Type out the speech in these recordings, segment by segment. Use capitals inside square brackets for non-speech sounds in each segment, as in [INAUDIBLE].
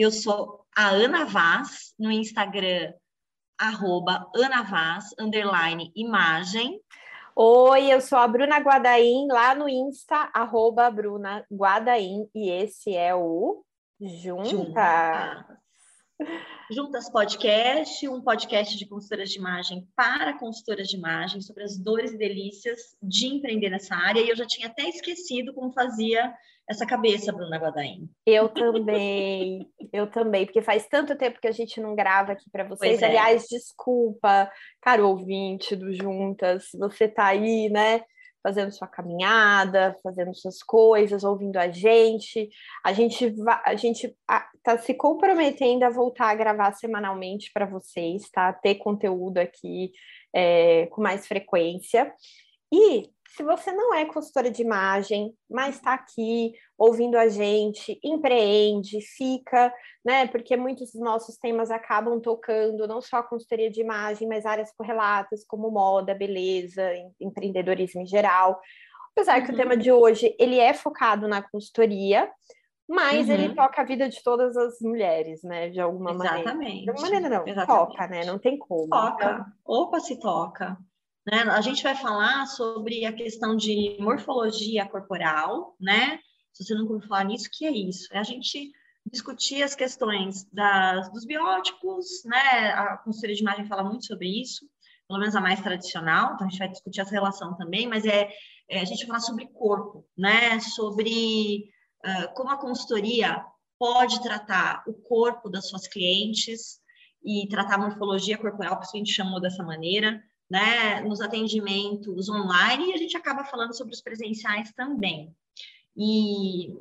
Eu sou a Ana Vaz, no Instagram, arroba Ana Vaz, underline imagem. Oi, eu sou a Bruna Guadaim, lá no Insta, arroba Bruna Guadaim, e esse é o Junta. Junta. Juntas Podcast, um podcast de consultoras de imagem para consultoras de imagem, sobre as dores e delícias de empreender nessa área. E eu já tinha até esquecido como fazia essa cabeça, Bruna Guadaim. Eu também, eu também, porque faz tanto tempo que a gente não grava aqui para vocês. É. Aliás, desculpa, caro ouvinte do Juntas, você tá aí, né? fazendo sua caminhada, fazendo suas coisas, ouvindo a gente. A gente a gente está se comprometendo a voltar a gravar semanalmente para vocês, tá? Ter conteúdo aqui é, com mais frequência. E se você não é consultora de imagem, mas está aqui ouvindo a gente, empreende, fica, né? Porque muitos dos nossos temas acabam tocando não só a consultoria de imagem, mas áreas correlatas como moda, beleza, empreendedorismo em geral. Apesar uhum. que o tema uhum. de hoje ele é focado na consultoria, mas uhum. ele toca a vida de todas as mulheres, né? De alguma Exatamente. maneira. De alguma maneira não, Exatamente. toca, né? Não tem como. Toca. Então... Opa, se toca. Né? A gente vai falar sobre a questão de morfologia corporal, né? Se você nunca ouviu falar nisso, o que é isso? É a gente discutir as questões das, dos biótipos, né? A consultoria de imagem fala muito sobre isso, pelo menos a mais tradicional, então a gente vai discutir essa relação também, mas é, é a gente vai falar sobre corpo, né? Sobre uh, como a consultoria pode tratar o corpo das suas clientes e tratar a morfologia corporal, por isso a gente chamou dessa maneira, né, nos atendimentos online e a gente acaba falando sobre os presenciais também. E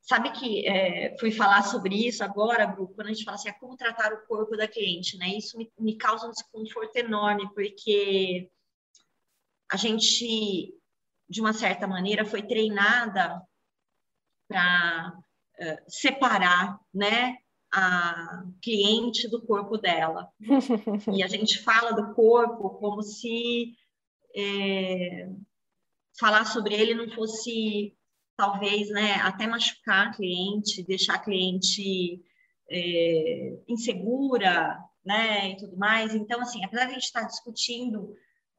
sabe que é, fui falar sobre isso agora, Bru, quando a gente fala assim, ah, como tratar o corpo da cliente, né? Isso me, me causa um desconforto enorme, porque a gente, de uma certa maneira, foi treinada para uh, separar, né? A cliente do corpo dela. [LAUGHS] e a gente fala do corpo como se é, falar sobre ele não fosse, talvez, né, até machucar a cliente, deixar a cliente é, insegura, né, e tudo mais. Então, assim, apesar de a gente estar discutindo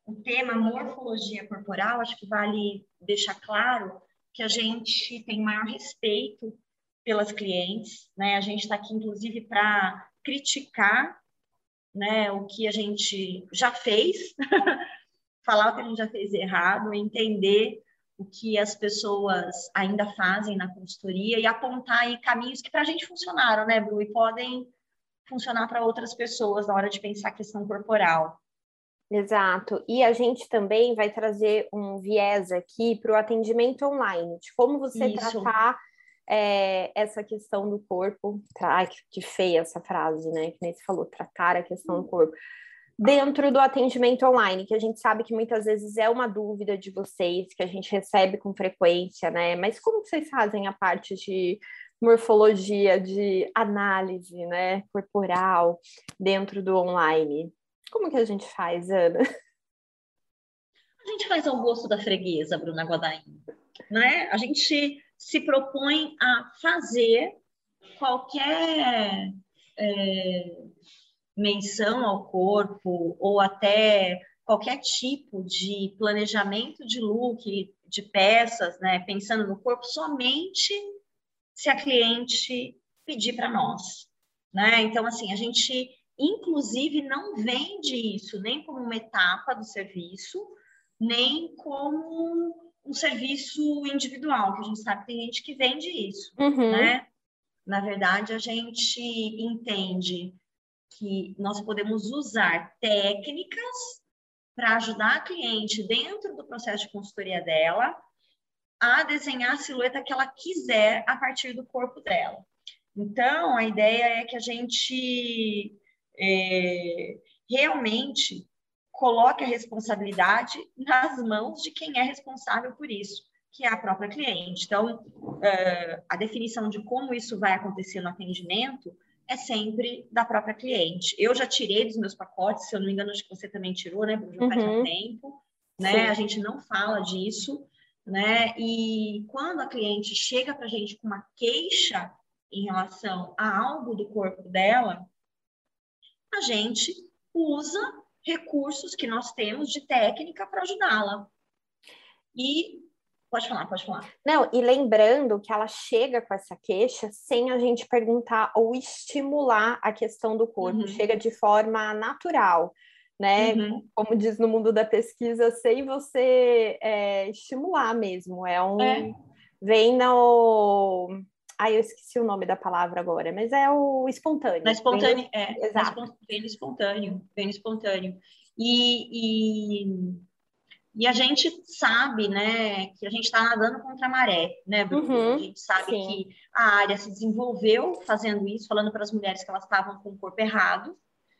o tema morfologia corporal, acho que vale deixar claro que a gente tem maior respeito pelas clientes, né? A gente está aqui, inclusive, para criticar né, o que a gente já fez, [LAUGHS] falar o que a gente já fez errado, entender o que as pessoas ainda fazem na consultoria e apontar aí caminhos que para a gente funcionaram, né, Bru, e podem funcionar para outras pessoas na hora de pensar a questão corporal. Exato. E a gente também vai trazer um viés aqui para o atendimento online, de como você Isso. tratar é, essa questão do corpo. Ai, que feia essa frase, né? Que nem você falou, tratar a questão do corpo. Dentro do atendimento online, que a gente sabe que muitas vezes é uma dúvida de vocês, que a gente recebe com frequência, né? Mas como vocês fazem a parte de morfologia, de análise, né, corporal dentro do online? Como que a gente faz, Ana? A gente faz ao gosto da freguesa, Bruna Guadain, né? A gente se propõe a fazer qualquer é, menção ao corpo ou até qualquer tipo de planejamento de look, de peças, né, pensando no corpo somente se a cliente pedir para nós, né? Então assim, a gente inclusive não vende isso nem como uma etapa do serviço, nem como um serviço individual, que a gente sabe que tem gente que vende isso, uhum. né? Na verdade, a gente entende que nós podemos usar técnicas para ajudar a cliente dentro do processo de consultoria dela a desenhar a silhueta que ela quiser a partir do corpo dela. Então, a ideia é que a gente é, realmente coloque a responsabilidade nas mãos de quem é responsável por isso, que é a própria cliente. Então, uh, a definição de como isso vai acontecer no atendimento é sempre da própria cliente. Eu já tirei dos meus pacotes, se eu não me engano, acho que você também tirou, né, Bruno? Faz uhum. um tempo, né? Sim. A gente não fala disso, né? E quando a cliente chega para a gente com uma queixa em relação a algo do corpo dela, a gente usa recursos que nós temos de técnica para ajudá-la. E pode falar, pode falar. Não, e lembrando que ela chega com essa queixa sem a gente perguntar ou estimular a questão do corpo, uhum. chega de forma natural. Né? Uhum. Como diz no mundo da pesquisa, sem você é, estimular mesmo. É um. É. Vem no Ai, eu esqueci o nome da palavra agora, mas é o espontâneo. Na espontâneo, é. Exato. Vem no espontâneo, vem no espontâneo. E, e, e, a gente sabe, né, que a gente está nadando contra a maré, né, Bruno? Uhum, a gente sabe sim. que a área se desenvolveu fazendo isso, falando para as mulheres que elas estavam com o corpo errado,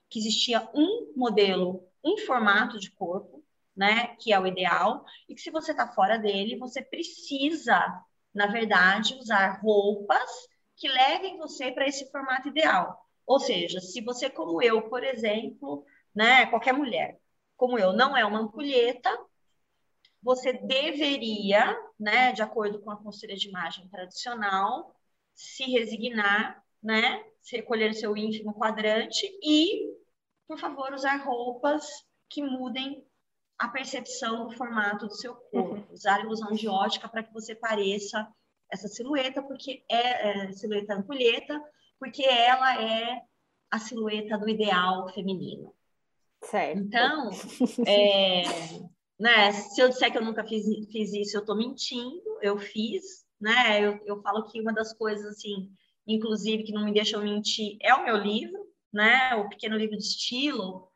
que existia um modelo, um formato de corpo, né, que é o ideal, e que se você está fora dele, você precisa na verdade, usar roupas que levem você para esse formato ideal. Ou seja, se você, como eu, por exemplo, né, qualquer mulher, como eu, não é uma ampulheta, você deveria, né, de acordo com a consultoria de imagem tradicional, se resignar, né, se recolher seu ínfimo quadrante e, por favor, usar roupas que mudem a percepção do formato do seu corpo, uhum. usar ilusão de ótica para que você pareça essa silhueta, porque é, é silhueta ampulheta, porque ela é a silhueta do ideal feminino. Certo. Então, [LAUGHS] é, né, se eu disser que eu nunca fiz, fiz isso, eu estou mentindo, eu fiz, né? Eu, eu falo que uma das coisas, assim, inclusive, que não me deixam mentir, é o meu livro, né? O Pequeno Livro de Estilo,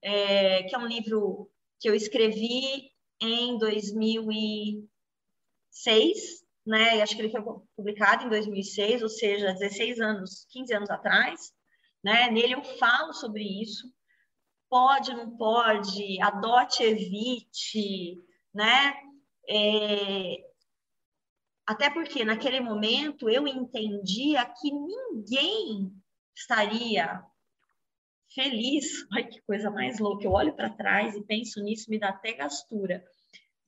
é, que é um livro que eu escrevi em 2006, né? E acho que ele foi publicado em 2006, ou seja, 16 anos, 15 anos atrás, né? Nele eu falo sobre isso. Pode, não pode, adote, evite, né? É... Até porque naquele momento eu entendia que ninguém estaria feliz. [LAUGHS] Ai, que coisa mais louca. Eu olho para trás e penso nisso, me dá até gastura.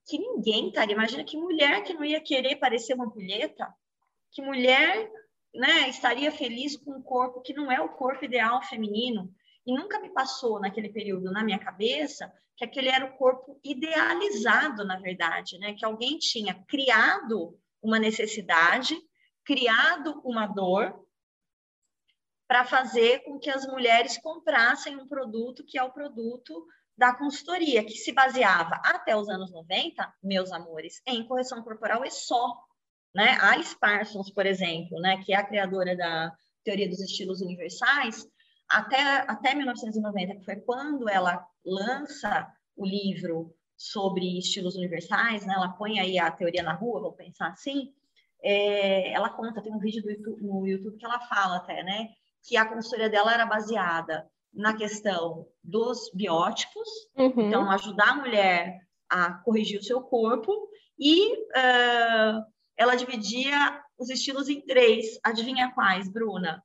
Que ninguém, cara, imagina que mulher que não ia querer parecer uma ampulheta, que mulher né, estaria feliz com um corpo que não é o corpo ideal feminino. E nunca me passou naquele período na minha cabeça que aquele era o corpo idealizado, na verdade, né? Que alguém tinha criado uma necessidade, criado uma dor para fazer com que as mulheres comprassem um produto que é o produto da consultoria, que se baseava até os anos 90, meus amores, em correção corporal e só. Né? Alice Parsons, por exemplo, né, que é a criadora da teoria dos estilos universais, até, até 1990, que foi quando ela lança o livro sobre estilos universais, né, ela põe aí a teoria na rua, vamos pensar assim, é, ela conta, tem um vídeo YouTube, no YouTube que ela fala até, né, que a consultoria dela era baseada na questão dos biótipos, uhum. então ajudar a mulher a corrigir o seu corpo, e uh, ela dividia os estilos em três. Adivinha quais, Bruna?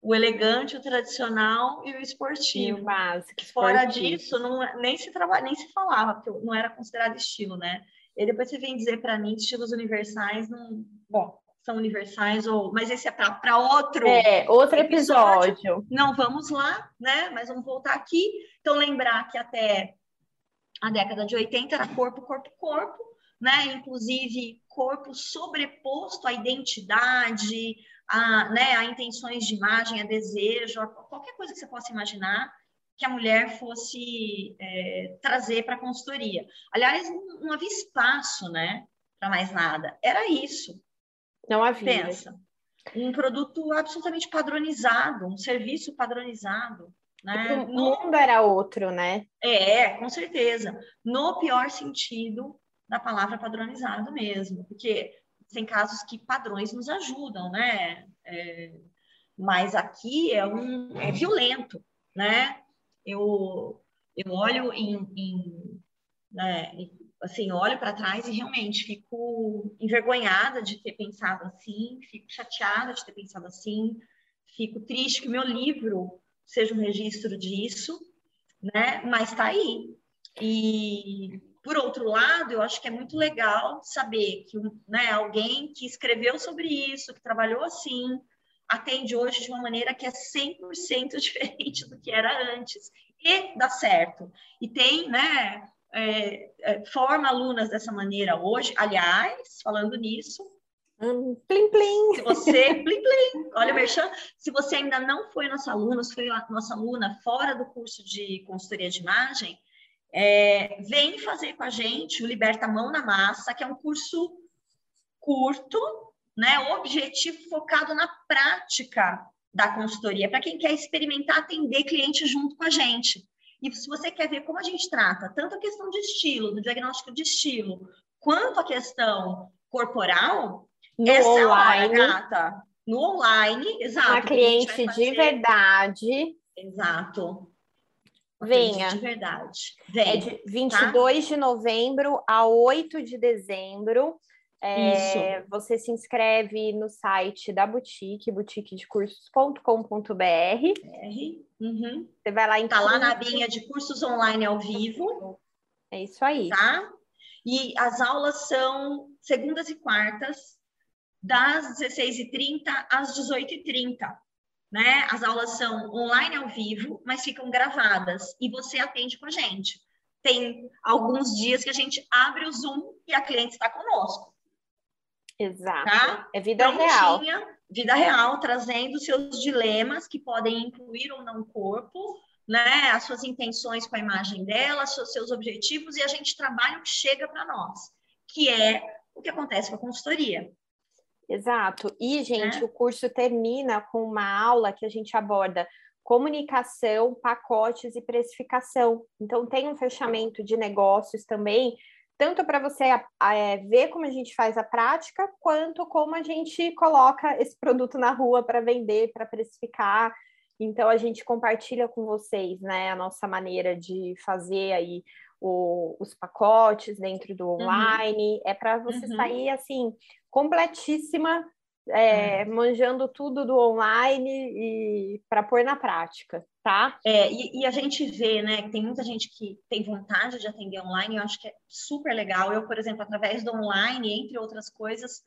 O elegante, o tradicional e o esportivo. E o básico. Fora disso, não, nem, se traba, nem se falava, porque não era considerado estilo, né? E depois você vem dizer para mim que estilos universais não. Bom, são universais ou mas esse é para outro é outro episódio. episódio. Não vamos lá, né? Mas vamos voltar aqui. Então lembrar que até a década de 80 era corpo, corpo, corpo, né? Inclusive corpo sobreposto à identidade, a, né, a intenções de imagem, a desejo, a qualquer coisa que você possa imaginar que a mulher fosse é, trazer para a consultoria. Aliás, não, não havia espaço, né? Para mais nada. Era isso. Não havia. Pensa. Um produto absolutamente padronizado, um serviço padronizado. Né? O mundo era outro, né? É, com certeza. No pior sentido da palavra padronizado mesmo, porque tem casos que padrões nos ajudam, né? É, mas aqui é um é violento, né? Eu, eu olho em, em, né, assim, olho para trás e realmente fico envergonhada de ter pensado assim, fico chateada de ter pensado assim, fico triste que meu livro seja um registro disso, né? Mas está aí. E por outro lado, eu acho que é muito legal saber que né, alguém que escreveu sobre isso, que trabalhou assim, atende hoje de uma maneira que é 100% [LAUGHS] diferente do que era antes. E dá certo. E tem, né, é, é, forma alunas dessa maneira hoje. Aliás, falando nisso, Hum, plim, plim. Se você, plim, plim, olha, Merchan, se você ainda não foi nossa aluna, se foi nossa aluna fora do curso de consultoria de imagem, é, vem fazer com a gente o Liberta Mão na Massa, que é um curso curto, né, objetivo focado na prática da consultoria, para quem quer experimentar atender cliente junto com a gente. E se você quer ver como a gente trata tanto a questão de estilo, do diagnóstico de estilo, quanto a questão corporal, no essa online, é a hora, gata. No online, exato. Uma cliente de verdade. Exato. Venha. De verdade. Venha, é de 22 tá? de novembro a 8 de dezembro. É, você se inscreve no site da boutique, boutiquedecursos.com.br. Uhum. Você vai lá em Tá lá na abinha de cursos online ao vivo. É isso aí. Tá? E as aulas são segundas e quartas, das 16h30 às 18h30. Né? As aulas são online ao vivo, mas ficam gravadas e você atende com a gente. Tem alguns dias que a gente abre o Zoom e a cliente está conosco. Exato. Tá? É vida Prontinha, real. Vida real, trazendo seus dilemas que podem incluir ou não o corpo, né? As suas intenções com a imagem dela, os seus objetivos, e a gente trabalha o que chega para nós, que é o que acontece com a consultoria. Exato. E, gente, é. o curso termina com uma aula que a gente aborda comunicação, pacotes e precificação. Então, tem um fechamento de negócios também, tanto para você é, ver como a gente faz a prática, quanto como a gente coloca esse produto na rua para vender, para precificar. Então, a gente compartilha com vocês né, a nossa maneira de fazer aí o, os pacotes dentro do uhum. online. Uhum. É para você uhum. sair assim completíssima, é, é. manjando tudo do online e para pôr na prática, tá? É, e, e, a gente vê, né, que tem muita gente que tem vontade de atender online, eu acho que é super legal. Eu, por exemplo, através do online, entre outras coisas,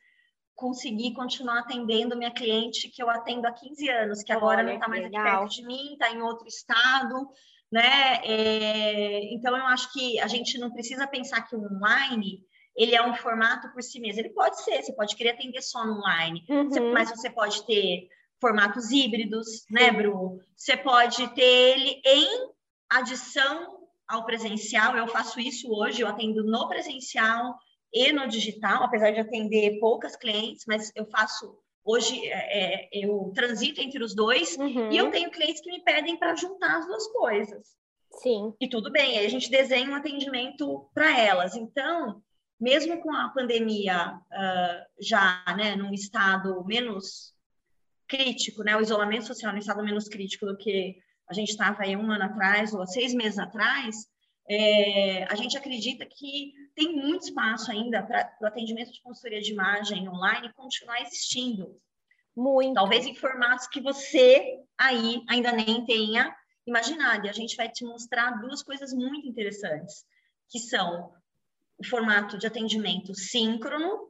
consegui continuar atendendo minha cliente que eu atendo há 15 anos, que agora Olha, não está mais legal. aqui perto de mim, está em outro estado, né? É, então, eu acho que a gente não precisa pensar que o online ele é um formato por si mesmo. Ele pode ser, você pode querer atender só no online, uhum. mas você pode ter formatos híbridos, né, Bru? Você pode ter ele em adição ao presencial. Eu faço isso hoje, eu atendo no presencial e no digital, apesar de atender poucas clientes, mas eu faço hoje é, é eu transito entre os dois uhum. e eu tenho clientes que me pedem para juntar as duas coisas. Sim. E tudo bem, aí a gente desenha um atendimento para elas. Então, mesmo com a pandemia uh, já né, num estado menos crítico, né, o isolamento social num estado menos crítico do que a gente estava aí um ano atrás ou seis meses atrás, é, a gente acredita que tem muito espaço ainda para o atendimento de consultoria de imagem online continuar existindo. Muito. Talvez em formatos que você aí ainda nem tenha imaginado. E a gente vai te mostrar duas coisas muito interessantes, que são o formato de atendimento síncrono,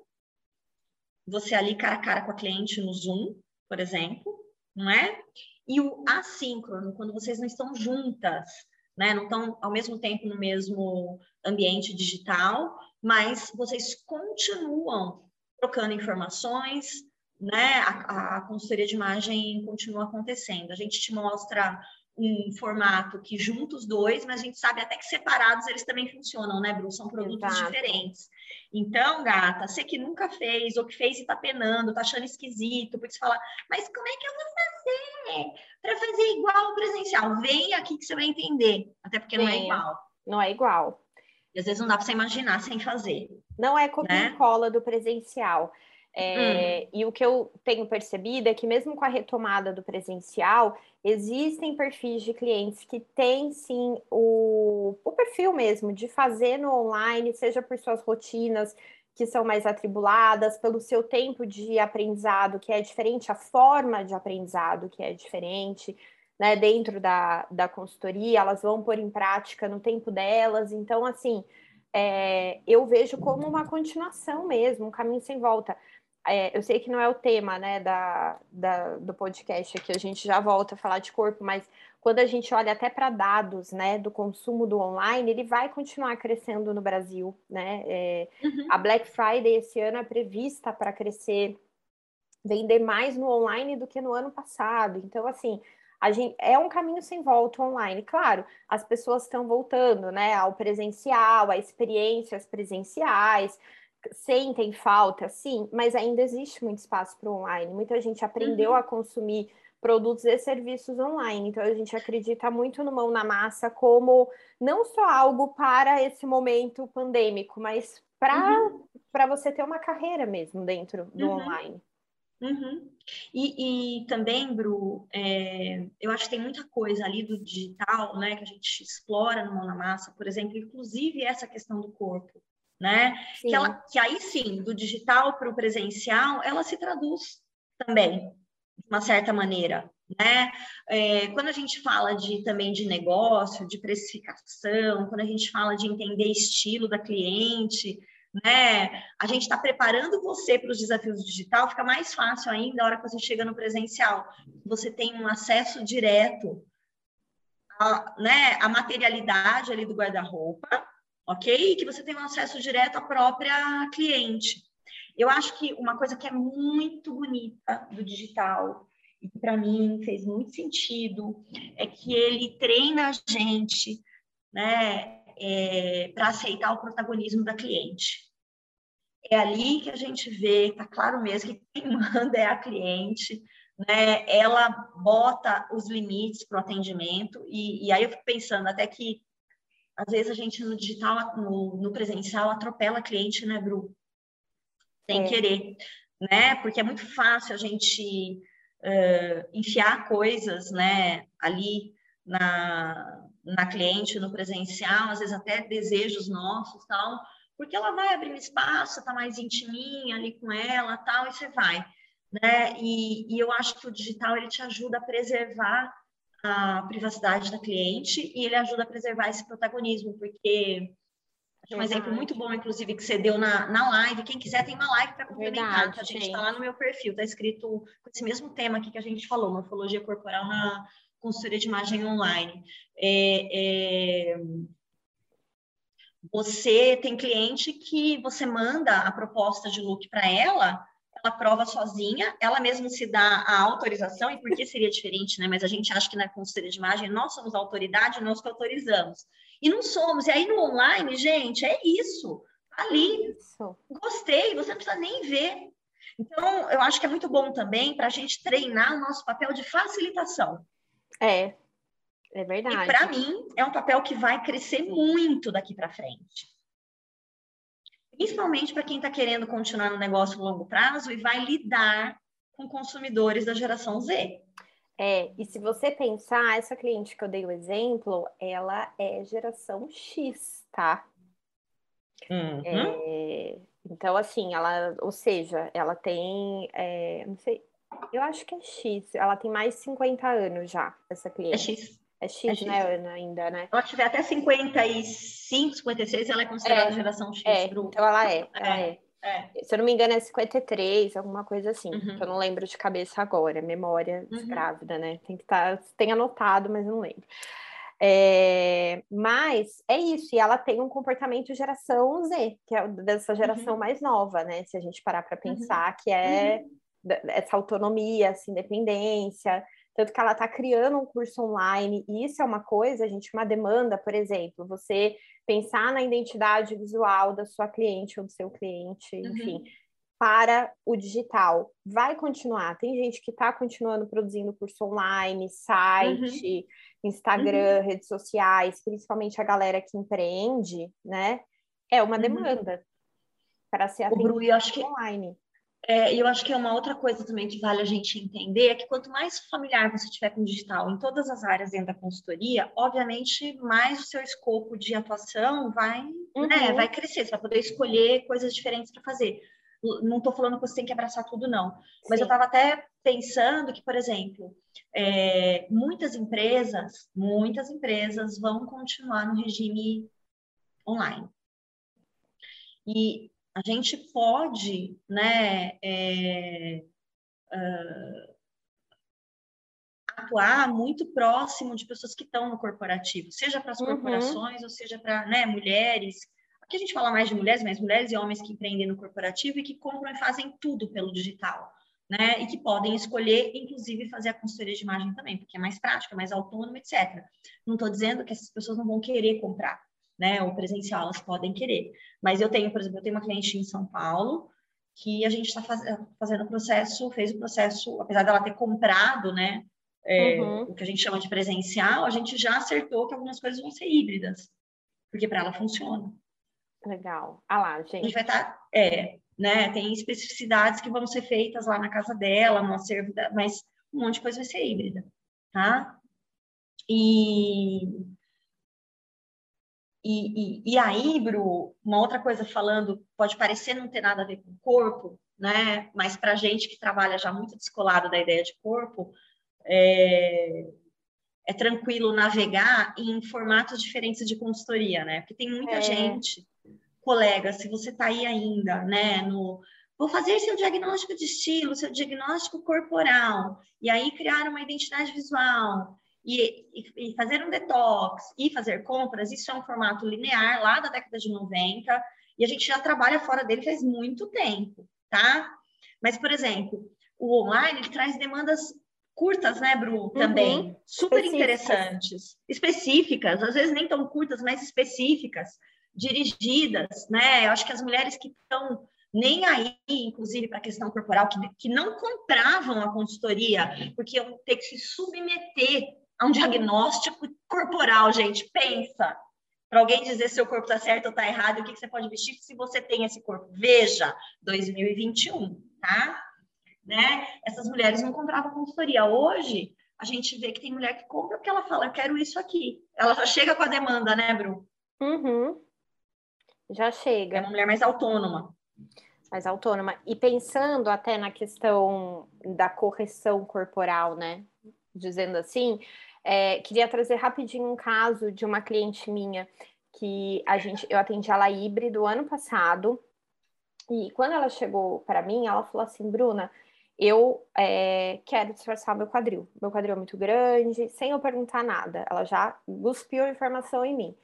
você ali cara a cara com a cliente no Zoom, por exemplo, não é? E o assíncrono, quando vocês não estão juntas, né? Não estão ao mesmo tempo no mesmo ambiente digital, mas vocês continuam trocando informações, né? A, a consultoria de imagem continua acontecendo. A gente te mostra um formato que junta os dois, mas a gente sabe até que separados eles também funcionam, né, Bru? São produtos Exato. diferentes. Então, gata, você que nunca fez, ou que fez e tá penando, tá achando esquisito, porque você fala, mas como é que eu vou fazer para fazer igual o presencial? Vem aqui que você vai entender, até porque Venha. não é igual. Não é igual. E às vezes não dá para você imaginar sem fazer. Não é copia né? e cola do presencial. É, hum. E o que eu tenho percebido é que, mesmo com a retomada do presencial, existem perfis de clientes que têm sim o, o perfil mesmo de fazer no online, seja por suas rotinas que são mais atribuladas, pelo seu tempo de aprendizado que é diferente, a forma de aprendizado que é diferente. Né, dentro da, da consultoria, elas vão pôr em prática no tempo delas. Então, assim, é, eu vejo como uma continuação mesmo, um caminho sem volta. É, eu sei que não é o tema né, da, da, do podcast aqui, a gente já volta a falar de corpo, mas quando a gente olha até para dados né, do consumo do online, ele vai continuar crescendo no Brasil. Né? É, uhum. A Black Friday esse ano é prevista para crescer, vender mais no online do que no ano passado. Então, assim, a gente, é um caminho sem volta online. Claro, as pessoas estão voltando né, ao presencial, a experiências presenciais, sentem falta, sim, mas ainda existe muito espaço para o online. Muita gente aprendeu uhum. a consumir produtos e serviços online. Então a gente acredita muito no mão na massa como não só algo para esse momento pandêmico, mas para uhum. você ter uma carreira mesmo dentro do uhum. online. Uhum. E, e, também, Bru, é, eu acho que tem muita coisa ali do digital, né, que a gente explora no mão na massa, por exemplo, inclusive essa questão do corpo, né? Que, ela, que aí sim, do digital para o presencial, ela se traduz também de uma certa maneira, né? É, quando a gente fala de também de negócio, de precificação, quando a gente fala de entender estilo da cliente, né? A gente está preparando você para os desafios digital, fica mais fácil ainda a hora que você chega no presencial. Você tem um acesso direto à, né, à materialidade ali do guarda-roupa, ok? Que você tem um acesso direto à própria cliente. Eu acho que uma coisa que é muito bonita do digital, e que para mim fez muito sentido, é que ele treina a gente né, é, para aceitar o protagonismo da cliente. É ali que a gente vê, tá claro mesmo que quem [LAUGHS] manda é a cliente, né? Ela bota os limites para o atendimento, e, e aí eu fico pensando até que às vezes a gente no digital, no, no presencial, atropela a cliente, né, Bru? sem é. querer, né? Porque é muito fácil a gente uh, enfiar coisas, né, ali na, na cliente, no presencial, às vezes até desejos nossos, tal, porque ela vai abrir um espaço, tá mais intiminha ali com ela, tal, e você vai, né? E, e eu acho que o digital ele te ajuda a preservar a privacidade da cliente e ele ajuda a preservar esse protagonismo, porque um exemplo muito bom, inclusive, que você deu na, na live. Quem quiser tem uma live para complementar, Verdade, que a gente está lá no meu perfil, está escrito com esse mesmo tema aqui que a gente falou, morfologia corporal na consultoria de imagem online. É, é... Você tem cliente que você manda a proposta de look para ela, ela prova sozinha, ela mesma se dá a autorização, e por que seria diferente, né? Mas a gente acha que na consultoria de imagem nós somos a autoridade, nós que autorizamos. E não somos. E aí no online, gente, é isso. Ali, isso. gostei, você não precisa nem ver. Então, eu acho que é muito bom também para a gente treinar o nosso papel de facilitação. É, é verdade. E para mim, é um papel que vai crescer muito daqui para frente. Principalmente para quem está querendo continuar no negócio a longo prazo e vai lidar com consumidores da geração Z. É, e se você pensar, essa cliente que eu dei o exemplo, ela é geração X, tá? Uhum. É, então, assim, ela, ou seja, ela tem, é, não sei, eu acho que é X, ela tem mais de 50 anos já, essa cliente. É X. É X, é né, Ana, ainda, né? Ela tiver até 55, 56, ela é considerada é, geração X. É, então ela é, ela é. é. É. Se eu não me engano, é 53, alguma coisa assim. Uhum. eu não lembro de cabeça agora. Memória uhum. grávida, né? Tem que estar. Tá, tem anotado, mas não lembro. É, mas é isso, e ela tem um comportamento geração Z, que é dessa geração uhum. mais nova, né? Se a gente parar para uhum. pensar, que é uhum. essa autonomia, essa independência. Tanto que ela está criando um curso online, e isso é uma coisa, gente, uma demanda, por exemplo, você pensar na identidade visual da sua cliente ou do seu cliente, uhum. enfim, para o digital. Vai continuar. Tem gente que está continuando produzindo curso online, site, uhum. Instagram, uhum. redes sociais, principalmente a galera que empreende, né? É uma uhum. demanda para ser atendida online. É, eu acho que é uma outra coisa também que vale a gente entender é que quanto mais familiar você tiver com o digital em todas as áreas dentro da consultoria, obviamente mais o seu escopo de atuação vai, uhum. né, vai crescer, você vai poder escolher coisas diferentes para fazer. Não estou falando que você tem que abraçar tudo, não. Mas Sim. eu estava até pensando que, por exemplo, é, muitas empresas, muitas empresas vão continuar no regime online. E a gente pode, né, é, uh, atuar muito próximo de pessoas que estão no corporativo, seja para as uhum. corporações ou seja para né, mulheres. Aqui a gente fala mais de mulheres, mas mulheres e homens que empreendem no corporativo e que compram e fazem tudo pelo digital. Né, e que podem escolher, inclusive, fazer a consultoria de imagem também, porque é mais prática, mais autônoma, etc. Não estou dizendo que essas pessoas não vão querer comprar, né, ou presencial, elas podem querer. Mas eu tenho, por exemplo, eu tenho uma cliente em São Paulo que a gente está faz, fazendo o processo, fez o processo, apesar dela ter comprado, né, é, uhum. o que a gente chama de presencial, a gente já acertou que algumas coisas vão ser híbridas, porque para ela funciona. Legal. Ah lá, gente. A gente vai estar, tá, é, né, tem especificidades que vão ser feitas lá na casa dela, no acervo, da, mas um monte de coisa vai ser híbrida, tá? E, e, e, e aí, Bru, uma outra coisa falando, pode parecer não ter nada a ver com o corpo, né? Mas para gente que trabalha já muito descolado da ideia de corpo, é, é tranquilo navegar em formatos diferentes de consultoria, né? Porque tem muita é. gente, colega, se você está aí ainda, né, no vou fazer seu diagnóstico de estilo, seu diagnóstico corporal, e aí criar uma identidade visual, e, e, fazer um detox, e fazer compras, isso é um formato linear lá da década de 90, e a gente já trabalha fora dele faz muito tempo, tá? Mas, por exemplo, o online ele traz demandas curtas, né, Bru? Uhum. Também. Uhum. Super específicas. interessantes. Específicas, às vezes nem tão curtas, mas específicas, dirigidas, né? Eu acho que as mulheres que estão nem aí, inclusive, para a questão corporal, que, que não compravam a consultoria, porque iam ter que se submeter a um diagnóstico corporal, gente. Pensa. Para alguém dizer se seu corpo está certo ou está errado, o que, que você pode vestir se você tem esse corpo. Veja, 2021, tá? né? Essas mulheres não compravam consultoria. Hoje, a gente vê que tem mulher que compra porque ela fala, eu quero isso aqui. Ela já chega com a demanda, né, Bru? Uhum. Já chega. É uma mulher mais autônoma. Mais autônoma. E pensando até na questão da correção corporal, né? Dizendo assim, é, queria trazer rapidinho um caso de uma cliente minha que a gente, eu atendi ela híbrido ano passado. E quando ela chegou para mim, ela falou assim, Bruna, eu é, quero disfarçar meu quadril. Meu quadril é muito grande, sem eu perguntar nada. Ela já cuspiu informação em mim.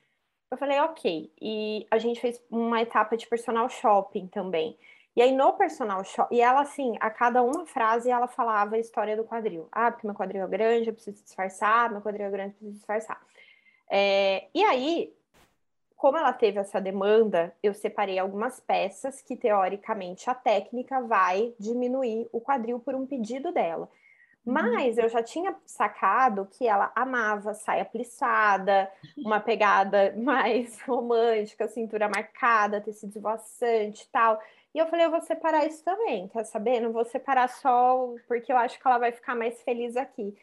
Eu falei, ok. E a gente fez uma etapa de personal shopping também. E aí no personal shopping, e ela assim, a cada uma frase ela falava a história do quadril. Ah, porque meu quadril é grande, eu preciso disfarçar, meu quadril é grande, eu preciso disfarçar. É, e aí como ela teve essa demanda, eu separei algumas peças que, teoricamente, a técnica vai diminuir o quadril por um pedido dela. Uhum. Mas eu já tinha sacado que ela amava saia plissada, uma pegada [LAUGHS] mais romântica, cintura marcada, tecido esvoaçante e tal. E eu falei, eu vou separar isso também, quer saber? Não vou separar só porque eu acho que ela vai ficar mais feliz aqui.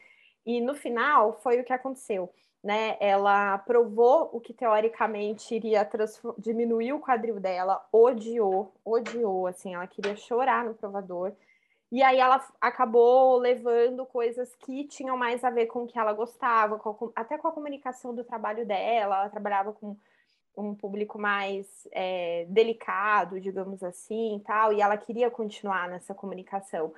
E no final foi o que aconteceu né? Ela provou o que teoricamente iria diminuir o quadril dela, odiou, odiou, assim, ela queria chorar no provador. E aí ela acabou levando coisas que tinham mais a ver com o que ela gostava, com, até com a comunicação do trabalho dela. Ela trabalhava com um público mais é, delicado, digamos assim, tal, e ela queria continuar nessa comunicação.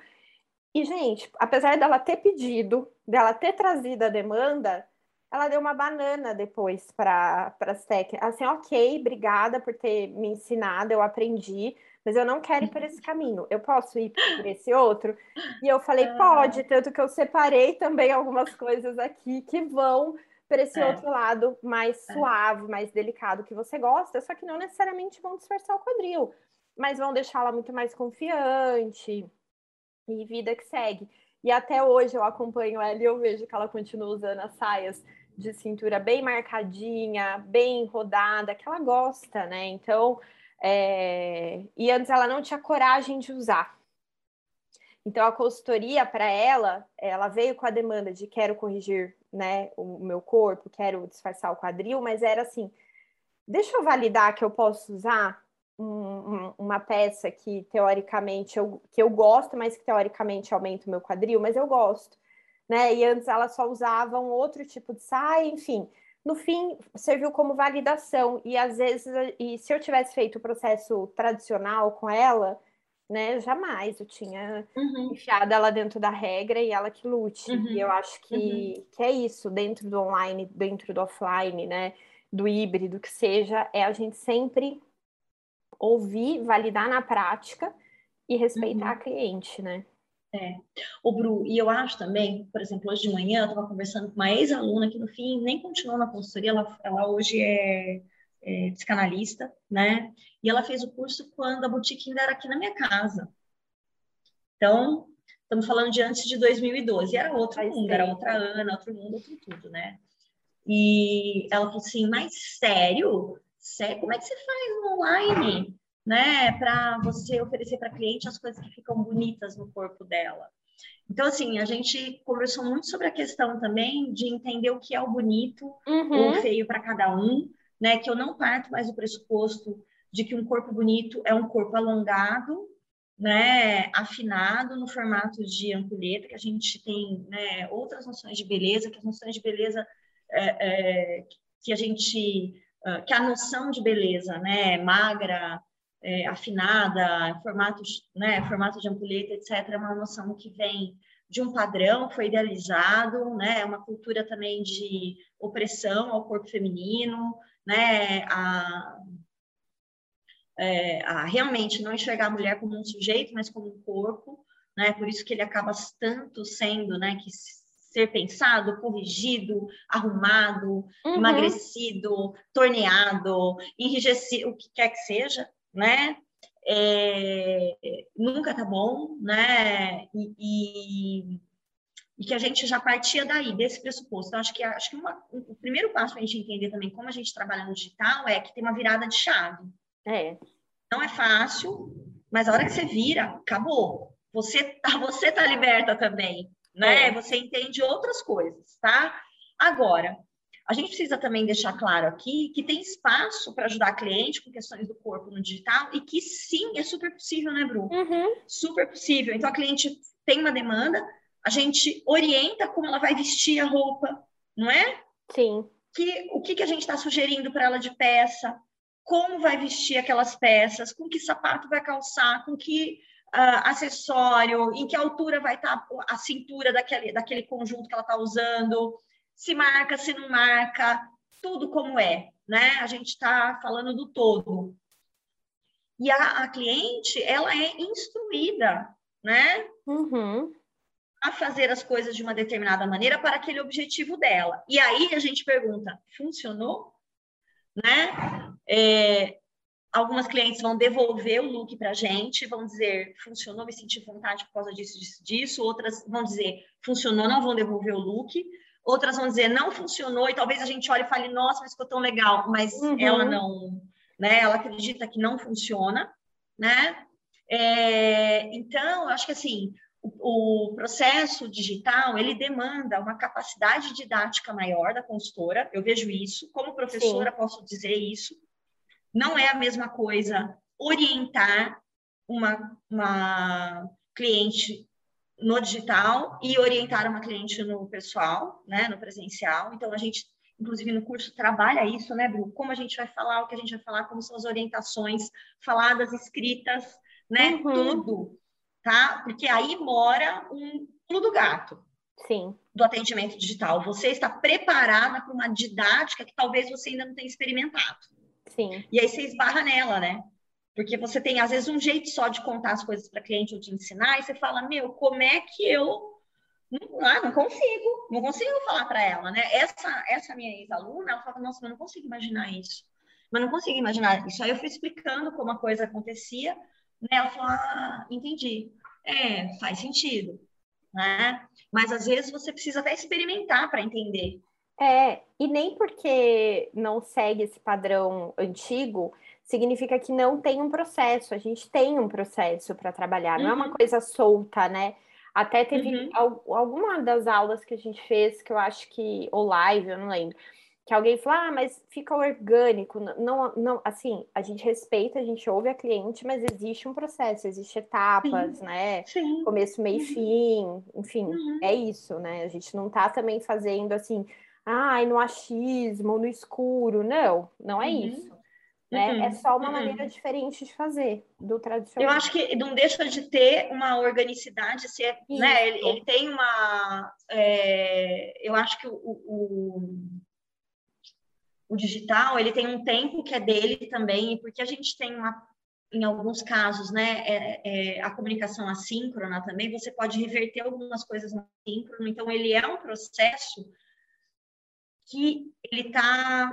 E, gente, apesar dela ter pedido, dela ter trazido a demanda, ela deu uma banana depois para as técnicas. Assim, ok, obrigada por ter me ensinado, eu aprendi, mas eu não quero ir por esse caminho. Eu posso ir por esse outro? E eu falei, pode, tanto que eu separei também algumas coisas aqui que vão para esse é. outro lado mais é. suave, mais delicado que você gosta, só que não necessariamente vão disfarçar o quadril, mas vão deixá-la muito mais confiante e vida que segue. E até hoje eu acompanho ela e eu vejo que ela continua usando as saias de cintura bem marcadinha, bem rodada, que ela gosta, né? Então, é... e antes ela não tinha coragem de usar. Então, a consultoria para ela, ela veio com a demanda de quero corrigir, né, o meu corpo, quero disfarçar o quadril, mas era assim, deixa eu validar que eu posso usar um, uma peça que teoricamente eu, que eu gosto, mas que teoricamente aumenta o meu quadril, mas eu gosto, né? E antes elas só usavam outro tipo de saia, enfim. no fim serviu como validação e às vezes e se eu tivesse feito o processo tradicional com ela né jamais eu tinha uhum. enfiado ela dentro da regra e ela que lute uhum. e eu acho que, uhum. que é isso dentro do online dentro do offline né do híbrido que seja é a gente sempre ouvir validar na prática e respeitar a uhum. cliente né é. O Bru, e eu acho também, por exemplo, hoje de manhã eu estava conversando com uma ex-aluna que no fim nem continuou na consultoria, ela, ela hoje é, é, psicanalista, né? E ela fez o curso quando a boutique ainda era aqui na minha casa. Então, estamos falando de antes de 2012, era outro Faz mundo, tempo. era outra Ana, outro mundo, outro tudo, né? E ela falou assim, mas sério? sério? Como é que você faz no online? né, para você oferecer para cliente as coisas que ficam bonitas no corpo dela. Então, assim, a gente conversou muito sobre a questão também de entender o que é o bonito uhum. ou o feio para cada um, né? Que eu não parto mais do pressuposto de que um corpo bonito é um corpo alongado, né? Afinado no formato de ampulheta, que a gente tem né, outras noções de beleza, que as noções de beleza é, é, que a gente ah, que a noção de beleza, né, magra, é, afinada, formatos, né, formato de ampulheta, etc., é uma noção que vem de um padrão, foi idealizado, né, é uma cultura também de opressão ao corpo feminino, né, a, é, a realmente não enxergar a mulher como um sujeito, mas como um corpo, né, por isso que ele acaba tanto sendo, né, que ser pensado, corrigido, arrumado, uhum. emagrecido, torneado, enrijecido, o que quer que seja, né? É, nunca tá bom, né? E, e, e, que a gente já partia daí, desse pressuposto. Então, acho que, acho que uma, o primeiro passo para a gente entender também como a gente trabalha no digital é que tem uma virada de chave. É. Não é fácil, mas a hora que você vira, acabou. Você tá, [LAUGHS] você tá liberta também, né? É. Você entende outras coisas, tá? Agora, a gente precisa também deixar claro aqui que tem espaço para ajudar a cliente com questões do corpo no digital e que sim, é super possível, né, Bru? Uhum. Super possível. Então, a cliente tem uma demanda, a gente orienta como ela vai vestir a roupa, não é? Sim. Que, o que, que a gente está sugerindo para ela de peça, como vai vestir aquelas peças, com que sapato vai calçar, com que uh, acessório, em que altura vai estar tá a cintura daquele, daquele conjunto que ela está usando se marca, se não marca, tudo como é, né? A gente está falando do todo. E a, a, cliente, ela é instruída, né? Uhum. A fazer as coisas de uma determinada maneira para aquele objetivo dela. E aí a gente pergunta, funcionou? Né? É, algumas clientes vão devolver o look para a gente, vão dizer, funcionou, me senti vontade por causa disso, disso, disso. Outras vão dizer, funcionou, não vão devolver o look outras vão dizer não funcionou, e talvez a gente olhe e fale, nossa, mas ficou tão legal, mas uhum. ela não, né? Ela acredita que não funciona, né? É, então, eu acho que assim, o, o, processo digital ele demanda uma capacidade didática maior da consultora. Eu vejo isso, como professora Sim. posso dizer isso. Não é a mesma coisa orientar uma, uma cliente no digital e orientar uma cliente no pessoal, né, no presencial. Então, a gente, inclusive no curso, trabalha isso, né, Bru? Como a gente vai falar, o que a gente vai falar, como são as orientações faladas, escritas, né, uhum. tudo, tá? Porque aí mora um pulo do gato. Sim. Do atendimento digital. Você está preparada para uma didática que talvez você ainda não tenha experimentado. Sim. E aí você esbarra nela, né? Porque você tem, às vezes, um jeito só de contar as coisas para cliente ou de ensinar, e você fala, meu, como é que eu. Não, ah, não consigo, não consigo falar para ela, né? Essa, essa minha ex-aluna, ela fala, nossa, mas eu não consigo imaginar isso. Mas não consigo imaginar isso. Aí eu fui explicando como a coisa acontecia, né? Ela falou, ah, entendi. É, faz sentido, né? Mas às vezes você precisa até experimentar para entender. É, e nem porque não segue esse padrão antigo, significa que não tem um processo. A gente tem um processo para trabalhar, uhum. não é uma uhum. coisa solta, né? Até teve uhum. alguma das aulas que a gente fez, que eu acho que, ou live, eu não lembro, que alguém falou, ah, mas fica orgânico. Não, não, assim, a gente respeita, a gente ouve a cliente, mas existe um processo, existe etapas, Sim. né? Sim. Começo, meio e uhum. fim, enfim, uhum. é isso, né? A gente não tá também fazendo assim, ai, no achismo, no escuro. Não, não é uhum. isso. Né? Uhum. É só uma uhum. maneira diferente de fazer do tradicional. Eu acho que não deixa de ter uma organicidade, se é, né? Ele, ele, tem uma. É, eu acho que o, o, o, digital ele tem um tempo que é dele também, porque a gente tem uma. Em alguns casos, né, é, é, a comunicação assíncrona também, você pode reverter algumas coisas no assíncrono, então ele é um processo que ele está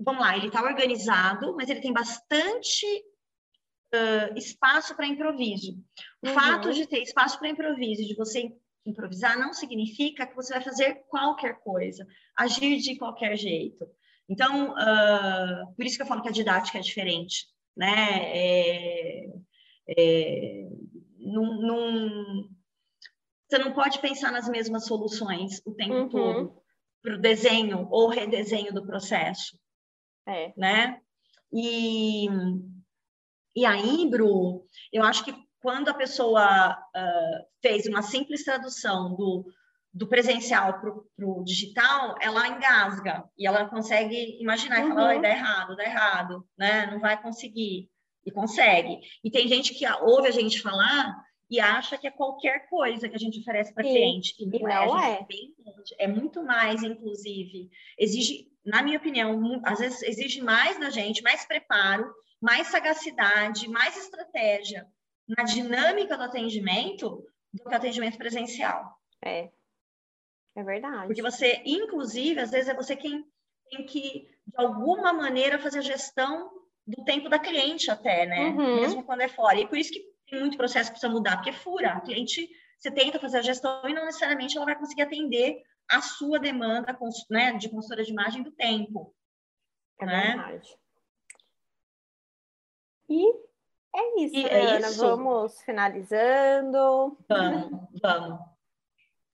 vamos lá, ele está organizado, mas ele tem bastante uh, espaço para improviso. O uhum. fato de ter espaço para improviso, de você improvisar, não significa que você vai fazer qualquer coisa, agir de qualquer jeito. Então, uh, por isso que eu falo que a didática é diferente, né? É, é, num, num, você não pode pensar nas mesmas soluções o tempo uhum. todo para o desenho ou redesenho do processo. É. Né? E, e aí, Bru, eu acho que quando a pessoa uh, fez uma simples tradução do, do presencial para o digital, ela engasga e ela consegue imaginar uhum. e falar, dá errado, dá errado, né? Não vai conseguir. E consegue. E tem gente que ouve a gente falar e acha que é qualquer coisa que a gente oferece para cliente. E não, é, não é. É. É muito mais, inclusive. Exige na minha opinião, às vezes exige mais da gente, mais preparo, mais sagacidade, mais estratégia na dinâmica do atendimento do que o atendimento presencial. É. É verdade. Porque você, inclusive, às vezes é você quem tem que, de alguma maneira, fazer a gestão do tempo da cliente até, né? Uhum. Mesmo quando é fora. E por isso que tem muito processo que precisa mudar, porque fura. A cliente, você tenta fazer a gestão e não necessariamente ela vai conseguir atender a sua demanda né, de consultora de imagem do tempo. É né? verdade. E é isso, e é Ana. Isso. Vamos finalizando. Vamos, vamos.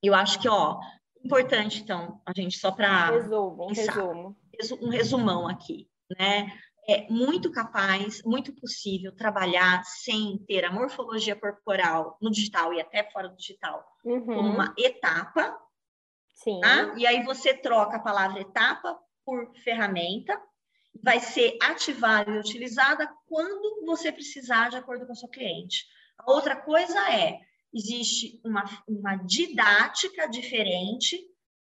Eu acho que, ó, importante, então, a gente só para. Resumo, resumo. Um resumão aqui, né? É muito capaz, muito possível trabalhar sem ter a morfologia corporal no digital e até fora do digital uhum. como uma etapa Sim. Tá? E aí você troca a palavra etapa por ferramenta, vai ser ativada e utilizada quando você precisar, de acordo com o seu cliente. A outra coisa é, existe uma, uma didática diferente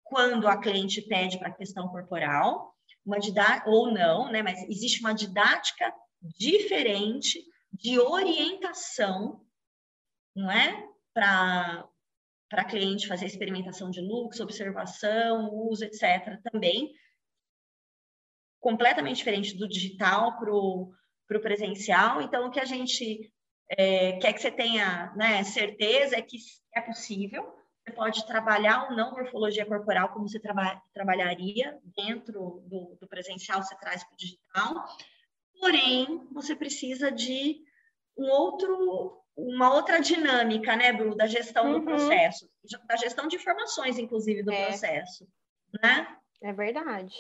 quando a cliente pede para a questão corporal, uma ou não, né? Mas existe uma didática diferente de orientação, não é? Para para cliente fazer experimentação de looks, observação, uso, etc. Também completamente diferente do digital para o presencial. Então, o que a gente é, quer que você tenha né, certeza é que é possível. Você pode trabalhar ou não morfologia corporal como você traba trabalharia dentro do, do presencial, você traz para o digital. Porém, você precisa de um outro uma outra dinâmica, né, Bru, da gestão uhum. do processo, da gestão de informações, inclusive, do é. processo, né? É verdade.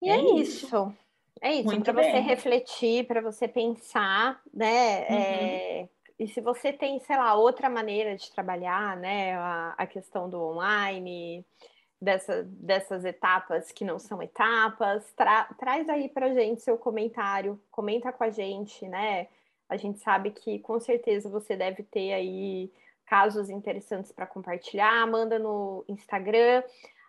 E é, é isso. isso. É isso, para você refletir, para você pensar, né? Uhum. É... E se você tem, sei lá, outra maneira de trabalhar, né? A, a questão do online, dessa, dessas etapas que não são etapas, tra traz aí para gente seu comentário, comenta com a gente, né? A gente sabe que com certeza você deve ter aí casos interessantes para compartilhar. Manda no Instagram.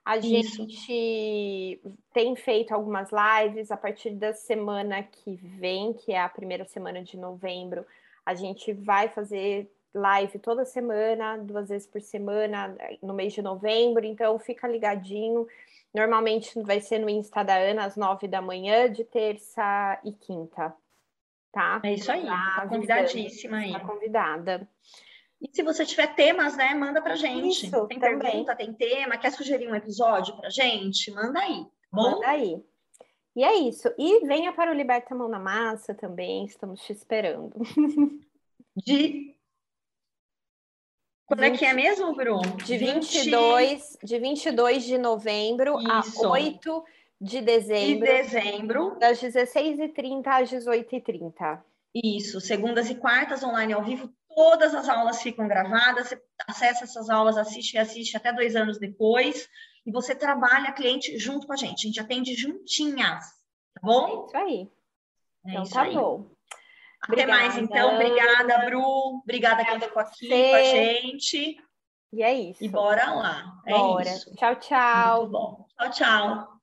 A Isso. gente tem feito algumas lives a partir da semana que vem, que é a primeira semana de novembro. A gente vai fazer live toda semana, duas vezes por semana, no mês de novembro. Então, fica ligadinho. Normalmente vai ser no Insta da Ana às nove da manhã, de terça e quinta tá? É isso aí, tá, tá convidadíssima aí. Tá convidada. E se você tiver temas, né, manda pra gente. Isso, tem também. pergunta, tem tema, quer sugerir um episódio pra gente? Manda aí, tá bom? Manda aí. E é isso. E venha para o Liberta Mão na Massa também, estamos te esperando. [LAUGHS] De quando 20... é que é mesmo, Bruno? De 22, 20... de 22 de novembro Isso. a 8 de dezembro. De dezembro. Das 16h30 às 18h30. Isso, segundas e quartas online ao vivo, todas as aulas ficam gravadas, você acessa essas aulas, assiste e assiste até dois anos depois, e você trabalha cliente junto com a gente, a gente atende juntinhas, tá bom? É isso aí. É então isso tá aí. bom. Até Obrigada. mais, então. Obrigada, Bru. Obrigada quem ficou aqui com a gente. E é isso. E bora lá. É bora. Isso. Tchau, tchau. Muito bom. Tchau, tchau.